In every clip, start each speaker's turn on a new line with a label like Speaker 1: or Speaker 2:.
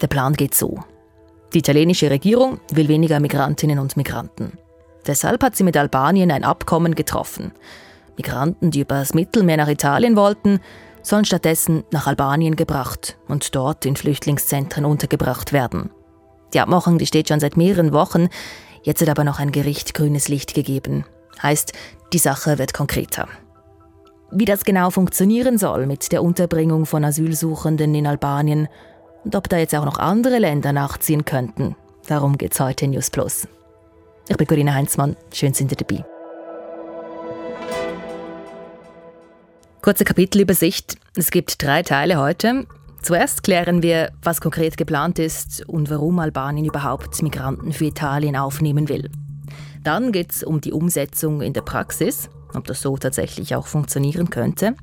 Speaker 1: Der Plan geht so. Die italienische Regierung will weniger Migrantinnen und Migranten. Deshalb hat sie mit Albanien ein Abkommen getroffen. Migranten, die übers Mittelmeer nach Italien wollten, sollen stattdessen nach Albanien gebracht und dort in Flüchtlingszentren untergebracht werden. Die Abmachung die steht schon seit mehreren Wochen, jetzt hat aber noch ein Gericht grünes Licht gegeben. Heißt, die Sache wird konkreter. Wie das genau funktionieren soll mit der Unterbringung von Asylsuchenden in Albanien und ob da jetzt auch noch andere Länder nachziehen könnten, darum geht's heute in News Plus. Ich bin Corinna Heinzmann, schön sind ihr dabei. Kurze Kapitelübersicht. Es gibt drei Teile heute. Zuerst klären wir, was konkret geplant ist und warum Albanien überhaupt Migranten für Italien aufnehmen will. Dann geht es um die Umsetzung in der Praxis, ob das so tatsächlich auch funktionieren könnte.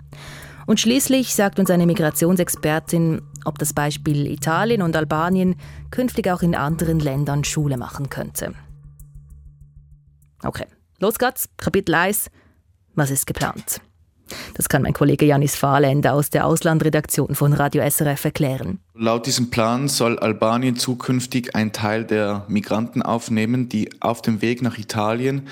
Speaker 1: Und schließlich sagt uns eine Migrationsexpertin, ob das Beispiel Italien und Albanien künftig auch in anderen Ländern Schule machen könnte. Okay, los geht's. Kapitel 1. Was ist geplant? Das kann mein Kollege Janis Fahrländer aus der Auslandredaktion von Radio SRF erklären.
Speaker 2: Laut diesem Plan soll Albanien zukünftig einen Teil der Migranten aufnehmen, die auf dem Weg nach Italien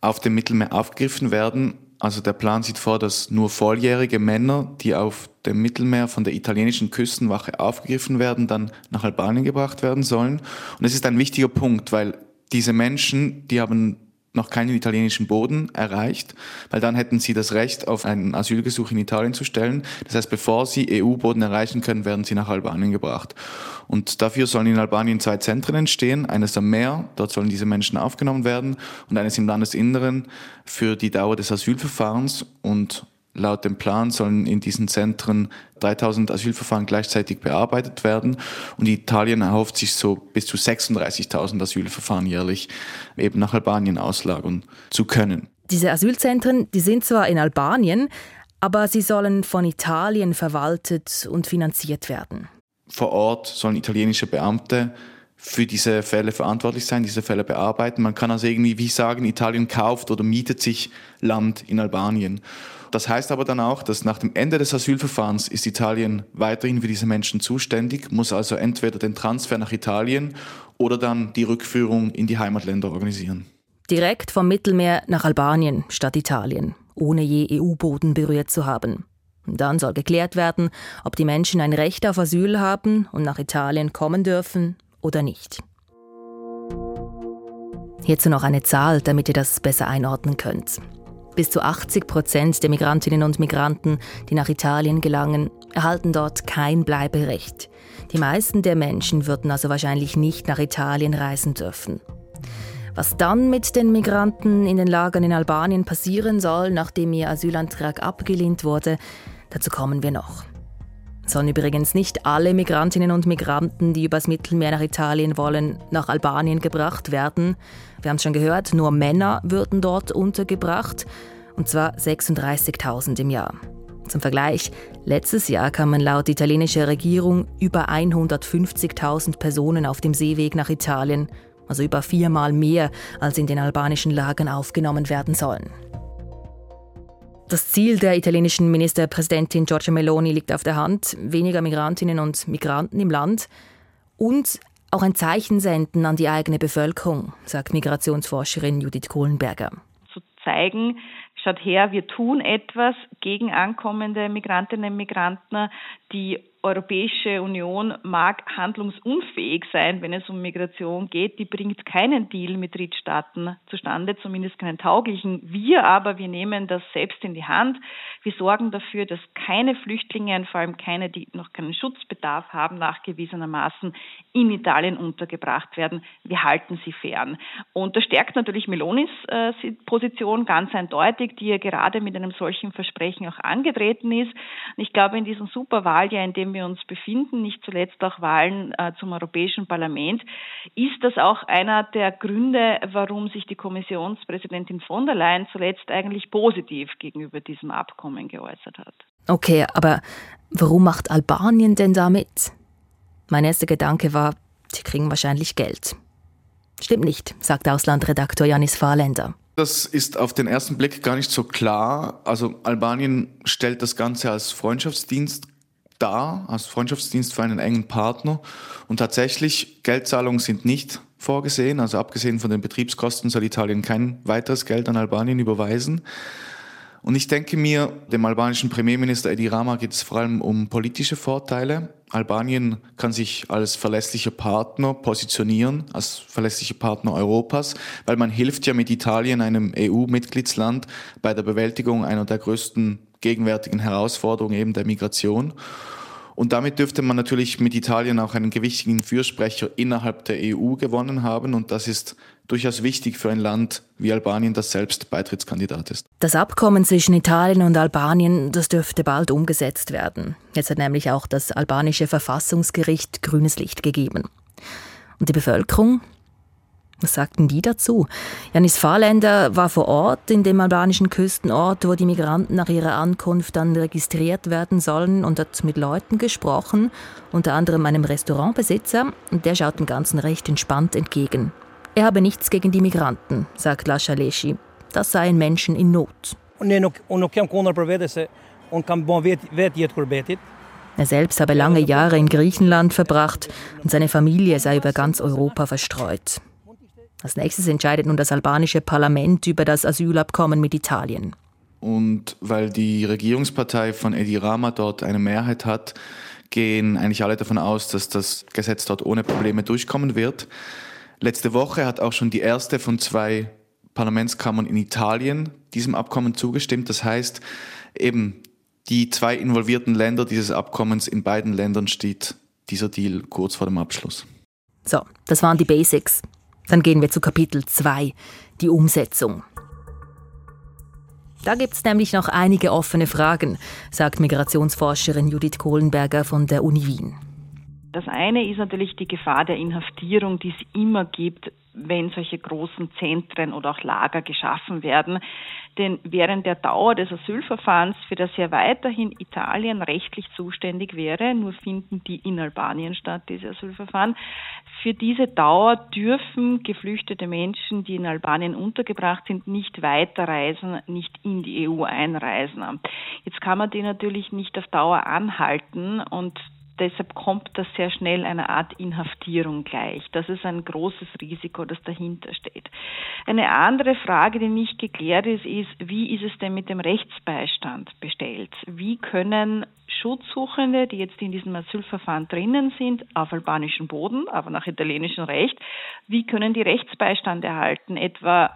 Speaker 2: auf dem Mittelmeer aufgegriffen werden. Also der Plan sieht vor, dass nur volljährige Männer, die auf dem Mittelmeer von der italienischen Küstenwache aufgegriffen werden, dann nach Albanien gebracht werden sollen. Und es ist ein wichtiger Punkt, weil diese Menschen, die haben noch keinen italienischen Boden erreicht, weil dann hätten sie das Recht, auf einen Asylgesuch in Italien zu stellen. Das heißt, bevor sie EU-Boden erreichen können, werden sie nach Albanien gebracht. Und dafür sollen in Albanien zwei Zentren entstehen, eines am Meer, dort sollen diese Menschen aufgenommen werden, und eines im Landesinneren für die Dauer des Asylverfahrens. Und Laut dem Plan sollen in diesen Zentren 3000 Asylverfahren gleichzeitig bearbeitet werden und Italien erhofft sich so bis zu 36.000 Asylverfahren jährlich eben nach Albanien auslagern zu können.
Speaker 1: Diese Asylzentren, die sind zwar in Albanien, aber sie sollen von Italien verwaltet und finanziert werden.
Speaker 2: Vor Ort sollen italienische Beamte für diese Fälle verantwortlich sein, diese Fälle bearbeiten. Man kann also irgendwie wie sagen, Italien kauft oder mietet sich Land in Albanien. Das heißt aber dann auch, dass nach dem Ende des Asylverfahrens ist Italien weiterhin für diese Menschen zuständig, muss also entweder den Transfer nach Italien oder dann die Rückführung in die Heimatländer organisieren.
Speaker 1: Direkt vom Mittelmeer nach Albanien statt Italien, ohne je EU-Boden berührt zu haben. Dann soll geklärt werden, ob die Menschen ein Recht auf Asyl haben und nach Italien kommen dürfen oder nicht. Hierzu noch eine Zahl, damit ihr das besser einordnen könnt. Bis zu 80 Prozent der Migrantinnen und Migranten, die nach Italien gelangen, erhalten dort kein Bleiberecht. Die meisten der Menschen würden also wahrscheinlich nicht nach Italien reisen dürfen. Was dann mit den Migranten in den Lagern in Albanien passieren soll, nachdem ihr Asylantrag abgelehnt wurde, dazu kommen wir noch. Sollen übrigens nicht alle Migrantinnen und Migranten, die übers Mittelmeer nach Italien wollen, nach Albanien gebracht werden. Wir haben es schon gehört, nur Männer würden dort untergebracht, und zwar 36.000 im Jahr. Zum Vergleich, letztes Jahr kamen laut italienischer Regierung über 150.000 Personen auf dem Seeweg nach Italien, also über viermal mehr, als in den albanischen Lagern aufgenommen werden sollen. Das Ziel der italienischen Ministerpräsidentin Giorgia Meloni liegt auf der Hand. Weniger Migrantinnen und Migranten im Land und auch ein Zeichen senden an die eigene Bevölkerung, sagt Migrationsforscherin Judith Kohlenberger.
Speaker 3: Zu zeigen, schaut her, wir tun etwas gegen ankommende Migrantinnen und Migranten, die Europäische Union mag handlungsunfähig sein, wenn es um Migration geht. Die bringt keinen Deal mit Drittstaaten zustande, zumindest keinen tauglichen. Wir aber, wir nehmen das selbst in die Hand. Wir sorgen dafür, dass keine Flüchtlinge, und vor allem keine, die noch keinen Schutzbedarf haben, nachgewiesenermaßen in Italien untergebracht werden. Wir halten sie fern. Und das stärkt natürlich Melonis äh, Position ganz eindeutig, die ja gerade mit einem solchen Versprechen auch angetreten ist. Und ich glaube, in diesem Superwahljahr, in dem wir uns befinden, nicht zuletzt auch Wahlen äh, zum Europäischen Parlament, ist das auch einer der Gründe, warum sich die Kommissionspräsidentin von der Leyen zuletzt eigentlich positiv gegenüber diesem Abkommen geäußert hat.
Speaker 1: Okay, aber warum macht Albanien denn da mit? Mein erster Gedanke war, die kriegen wahrscheinlich Geld. Stimmt nicht, sagt Auslandredaktor Janis Fahrländer.
Speaker 2: Das ist auf den ersten Blick gar nicht so klar. Also Albanien stellt das Ganze als Freundschaftsdienst da als Freundschaftsdienst für einen engen Partner. Und tatsächlich, Geldzahlungen sind nicht vorgesehen. Also abgesehen von den Betriebskosten soll Italien kein weiteres Geld an Albanien überweisen. Und ich denke mir, dem albanischen Premierminister Edi Rama geht es vor allem um politische Vorteile. Albanien kann sich als verlässlicher Partner positionieren, als verlässlicher Partner Europas, weil man hilft ja mit Italien, einem EU-Mitgliedsland, bei der Bewältigung einer der größten gegenwärtigen Herausforderungen eben der Migration. Und damit dürfte man natürlich mit Italien auch einen gewichtigen Fürsprecher innerhalb der EU gewonnen haben. Und das ist durchaus wichtig für ein Land wie Albanien, das selbst Beitrittskandidat ist.
Speaker 1: Das Abkommen zwischen Italien und Albanien, das dürfte bald umgesetzt werden. Jetzt hat nämlich auch das albanische Verfassungsgericht grünes Licht gegeben. Und die Bevölkerung, was sagten die dazu? Janis Fahrländer war vor Ort in dem albanischen Küstenort, wo die Migranten nach ihrer Ankunft dann registriert werden sollen und hat mit Leuten gesprochen, unter anderem einem Restaurantbesitzer, und der schaut dem Ganzen recht entspannt entgegen. Er habe nichts gegen die Migranten, sagt Lascialeschi. Das seien Menschen in Not. Er selbst habe lange Jahre in Griechenland verbracht und seine Familie sei über ganz Europa verstreut. Als nächstes entscheidet nun das albanische Parlament über das Asylabkommen mit Italien.
Speaker 2: Und weil die Regierungspartei von Edi Rama dort eine Mehrheit hat, gehen eigentlich alle davon aus, dass das Gesetz dort ohne Probleme durchkommen wird. Letzte Woche hat auch schon die erste von zwei Parlamentskammern in Italien diesem Abkommen zugestimmt. Das heißt, eben die zwei involvierten Länder dieses Abkommens, in beiden Ländern steht dieser Deal kurz vor dem Abschluss.
Speaker 1: So, das waren die Basics. Dann gehen wir zu Kapitel 2, die Umsetzung. Da gibt es nämlich noch einige offene Fragen, sagt Migrationsforscherin Judith Kohlenberger von der Uni Wien.
Speaker 3: Das eine ist natürlich die Gefahr der Inhaftierung, die es immer gibt, wenn solche großen Zentren oder auch Lager geschaffen werden. Denn während der Dauer des Asylverfahrens, für das ja weiterhin Italien rechtlich zuständig wäre, nur finden die in Albanien statt, diese Asylverfahren, für diese Dauer dürfen geflüchtete Menschen, die in Albanien untergebracht sind, nicht weiterreisen, nicht in die EU einreisen. Jetzt kann man die natürlich nicht auf Dauer anhalten und deshalb kommt das sehr schnell einer Art Inhaftierung gleich. Das ist ein großes Risiko, das dahinter steht. Eine andere Frage, die nicht geklärt ist, ist, wie ist es denn mit dem Rechtsbeistand bestellt? Wie können Schutzsuchende, die jetzt in diesem Asylverfahren drinnen sind, auf albanischem Boden, aber nach italienischem Recht, wie können die Rechtsbeistand erhalten? Etwa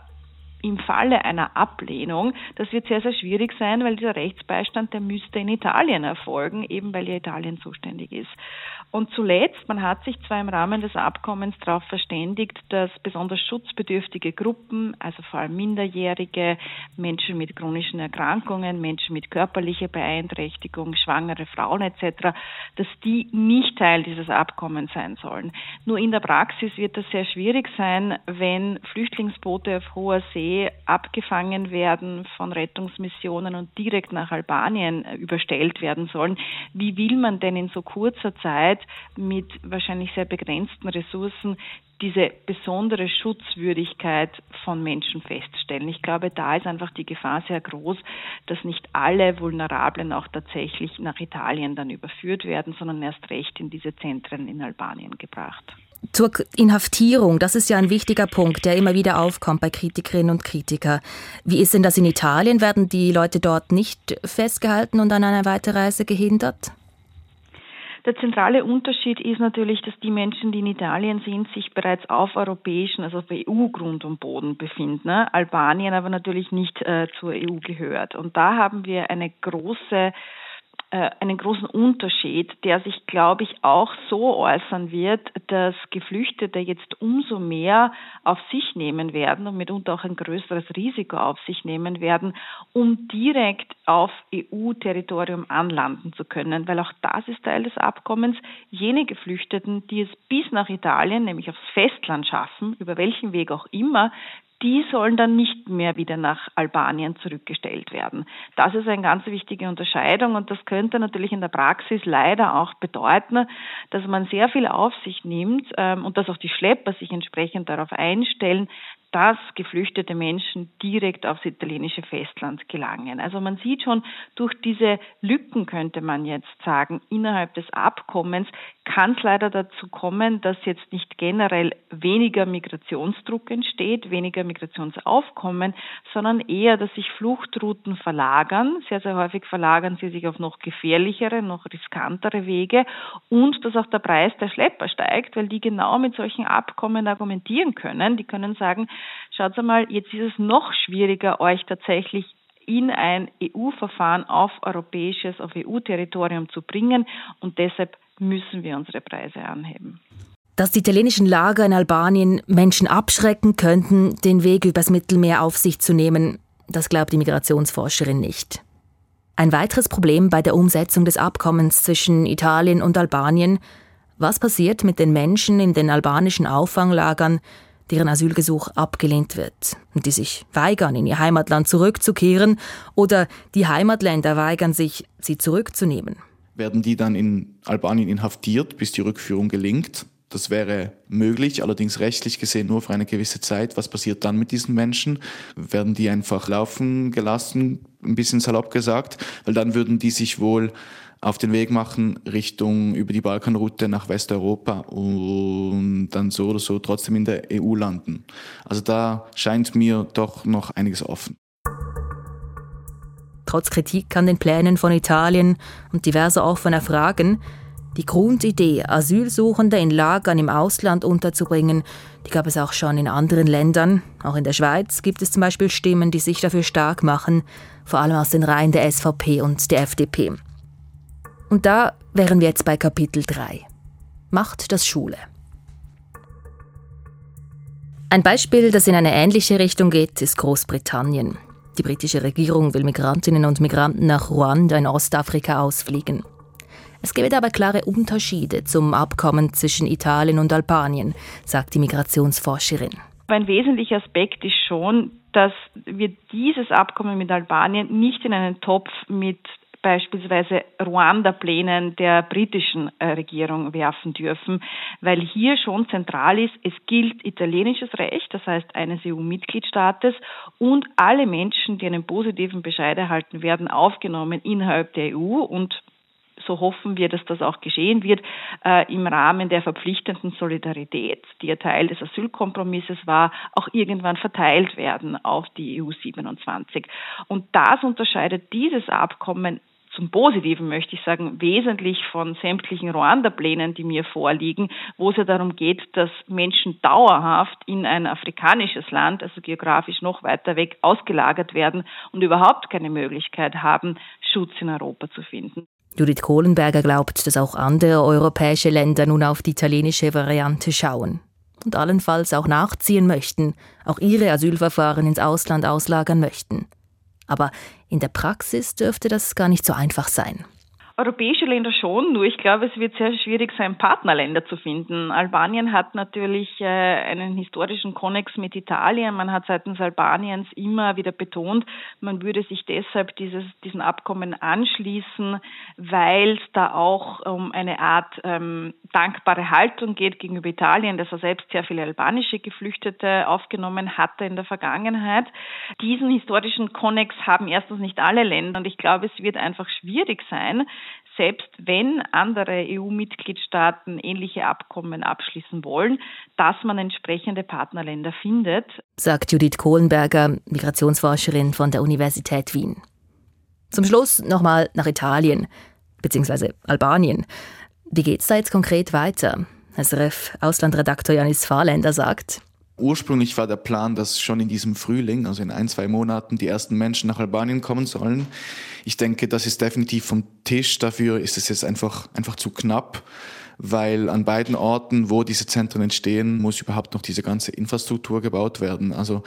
Speaker 3: im Falle einer Ablehnung, das wird sehr, sehr schwierig sein, weil dieser Rechtsbeistand, der müsste in Italien erfolgen, eben weil ja Italien zuständig ist. Und zuletzt, man hat sich zwar im Rahmen des Abkommens darauf verständigt, dass besonders schutzbedürftige Gruppen, also vor allem Minderjährige, Menschen mit chronischen Erkrankungen, Menschen mit körperlicher Beeinträchtigung, schwangere Frauen etc., dass die nicht Teil dieses Abkommens sein sollen. Nur in der Praxis wird das sehr schwierig sein, wenn Flüchtlingsboote auf hoher See abgefangen werden von Rettungsmissionen und direkt nach Albanien überstellt werden sollen. Wie will man denn in so kurzer Zeit mit wahrscheinlich sehr begrenzten Ressourcen diese besondere Schutzwürdigkeit von Menschen feststellen. Ich glaube, da ist einfach die Gefahr sehr groß, dass nicht alle Vulnerablen auch tatsächlich nach Italien dann überführt werden, sondern erst recht in diese Zentren in Albanien gebracht.
Speaker 1: Zur Inhaftierung, das ist ja ein wichtiger Punkt, der immer wieder aufkommt bei Kritikerinnen und Kritikern. Wie ist denn das in Italien? Werden die Leute dort nicht festgehalten und an einer Weiterreise gehindert?
Speaker 3: Der zentrale Unterschied ist natürlich, dass die Menschen, die in Italien sind, sich bereits auf europäischen, also auf EU-Grund und Boden befinden. Ne? Albanien aber natürlich nicht äh, zur EU gehört. Und da haben wir eine große äh, einen großen Unterschied, der sich, glaube ich, auch so äußern wird, dass Geflüchtete jetzt umso mehr auf sich nehmen werden und mitunter auch ein größeres Risiko auf sich nehmen werden, um direkt auf EU-Territorium anlanden zu können, weil auch das ist Teil des Abkommens. Jene Geflüchteten, die es bis nach Italien, nämlich aufs Festland schaffen, über welchen Weg auch immer, die sollen dann nicht mehr wieder nach Albanien zurückgestellt werden. Das ist eine ganz wichtige Unterscheidung und das könnte natürlich in der Praxis leider auch bedeuten, dass man sehr viel auf sich nimmt ähm, und dass auch die Schlepper sich entsprechend darauf einstellen, dass geflüchtete Menschen direkt aufs italienische Festland gelangen. Also man sieht schon, durch diese Lücken könnte man jetzt sagen, innerhalb des Abkommens kann es leider dazu kommen, dass jetzt nicht generell weniger Migrationsdruck entsteht, weniger Migrationsaufkommen, sondern eher, dass sich Fluchtrouten verlagern. Sehr, sehr häufig verlagern sie sich auf noch gefährlichere, noch riskantere Wege und dass auch der Preis der Schlepper steigt, weil die genau mit solchen Abkommen argumentieren können. Die können sagen, schaut mal, jetzt ist es noch schwieriger, euch tatsächlich in ein EU-Verfahren auf europäisches, auf EU-Territorium zu bringen und deshalb müssen wir unsere Preise anheben.
Speaker 1: Dass die italienischen Lager in Albanien Menschen abschrecken könnten, den Weg übers Mittelmeer auf sich zu nehmen, das glaubt die Migrationsforscherin nicht. Ein weiteres Problem bei der Umsetzung des Abkommens zwischen Italien und Albanien, was passiert mit den Menschen in den albanischen Auffanglagern, deren Asylgesuch abgelehnt wird und die sich weigern, in ihr Heimatland zurückzukehren oder die Heimatländer weigern sich, sie zurückzunehmen.
Speaker 2: Werden die dann in Albanien inhaftiert, bis die Rückführung gelingt? Das wäre möglich, allerdings rechtlich gesehen nur für eine gewisse Zeit. Was passiert dann mit diesen Menschen? Werden die einfach laufen gelassen, ein bisschen salopp gesagt? Weil dann würden die sich wohl auf den Weg machen Richtung über die Balkanroute nach Westeuropa und dann so oder so trotzdem in der EU landen. Also da scheint mir doch noch einiges offen.
Speaker 1: Trotz Kritik an den Plänen von Italien und diverser offener Fragen, die Grundidee, Asylsuchende in Lagern im Ausland unterzubringen, die gab es auch schon in anderen Ländern. Auch in der Schweiz gibt es zum Beispiel Stimmen, die sich dafür stark machen, vor allem aus den Reihen der SVP und der FDP. Und da wären wir jetzt bei Kapitel 3. Macht das Schule. Ein Beispiel, das in eine ähnliche Richtung geht, ist Großbritannien. Die britische Regierung will Migrantinnen und Migranten nach Ruanda in Ostafrika ausfliegen. Es gebe aber klare Unterschiede zum Abkommen zwischen Italien und Albanien, sagt die Migrationsforscherin.
Speaker 3: Ein wesentlicher Aspekt ist schon, dass wir dieses Abkommen mit Albanien nicht in einen Topf mit beispielsweise Ruanda-Plänen der britischen äh, Regierung werfen dürfen, weil hier schon zentral ist, es gilt italienisches Recht, das heißt eines EU-Mitgliedstaates und alle Menschen, die einen positiven Bescheid erhalten werden, aufgenommen innerhalb der EU und so hoffen wir, dass das auch geschehen wird, äh, im Rahmen der verpflichtenden Solidarität, die ja Teil des Asylkompromisses war, auch irgendwann verteilt werden auf die EU 27. Und das unterscheidet dieses Abkommen zum Positiven möchte ich sagen, wesentlich von sämtlichen Ruanda-Plänen, die mir vorliegen, wo es ja darum geht, dass Menschen dauerhaft in ein afrikanisches Land, also geografisch noch weiter weg, ausgelagert werden und überhaupt keine Möglichkeit haben, Schutz in Europa zu finden.
Speaker 1: Judith Kohlenberger glaubt, dass auch andere europäische Länder nun auf die italienische Variante schauen und allenfalls auch nachziehen möchten, auch ihre Asylverfahren ins Ausland auslagern möchten. Aber in der Praxis dürfte das gar nicht so einfach sein.
Speaker 3: Europäische Länder schon, nur ich glaube, es wird sehr schwierig sein, Partnerländer zu finden. Albanien hat natürlich äh, einen historischen Konnex mit Italien. Man hat seitens Albaniens immer wieder betont, man würde sich deshalb dieses, diesen Abkommen anschließen, weil es da auch um eine Art ähm, dankbare Haltung geht gegenüber Italien, das er selbst sehr viele albanische Geflüchtete aufgenommen hatte in der Vergangenheit. Diesen historischen Konnex haben erstens nicht alle Länder und ich glaube, es wird einfach schwierig sein, selbst wenn andere EU-Mitgliedstaaten ähnliche Abkommen abschließen wollen, dass man entsprechende Partnerländer findet.
Speaker 1: Sagt Judith Kohlenberger, Migrationsforscherin von der Universität Wien. Zum Schluss nochmal nach Italien bzw. Albanien. Wie geht es da jetzt konkret weiter? SRF Auslandredakteur Janis Fahrländer sagt,
Speaker 2: Ursprünglich war der Plan, dass schon in diesem Frühling, also in ein, zwei Monaten, die ersten Menschen nach Albanien kommen sollen. Ich denke, das ist definitiv vom Tisch. Dafür ist es jetzt einfach, einfach zu knapp, weil an beiden Orten, wo diese Zentren entstehen, muss überhaupt noch diese ganze Infrastruktur gebaut werden. Also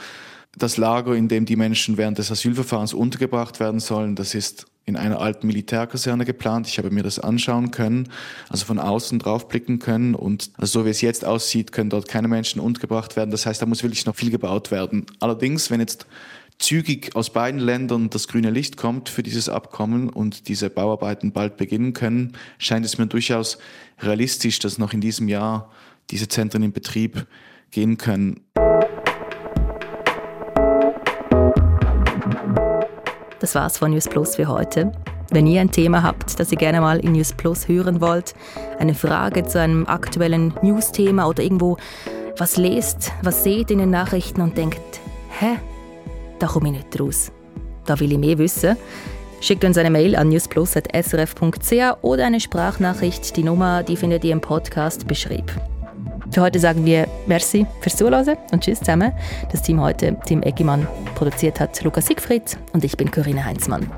Speaker 2: das Lager, in dem die Menschen während des Asylverfahrens untergebracht werden sollen, das ist in einer alten Militärkaserne geplant. Ich habe mir das anschauen können, also von außen draufblicken können. Und so wie es jetzt aussieht, können dort keine Menschen untergebracht werden. Das heißt, da muss wirklich noch viel gebaut werden. Allerdings, wenn jetzt zügig aus beiden Ländern das grüne Licht kommt für dieses Abkommen und diese Bauarbeiten bald beginnen können, scheint es mir durchaus realistisch, dass noch in diesem Jahr diese Zentren in Betrieb gehen können.
Speaker 1: Das war's von News Plus für heute. Wenn ihr ein Thema habt, das ihr gerne mal in News Plus hören wollt, eine Frage zu einem aktuellen News-Thema oder irgendwo was lest, was seht in den Nachrichten und denkt, hä, da komme ich nicht raus. Da will ich mehr wissen. Schickt uns eine Mail an newsplus.srf.ch oder eine Sprachnachricht. Die Nummer, die findet ihr im Podcast beschrieb. Für heute sagen wir Merci fürs Zuhören und Tschüss zusammen. Das Team heute, Tim Eggimann, produziert hat Lukas Siegfried und ich bin Corinna Heinzmann.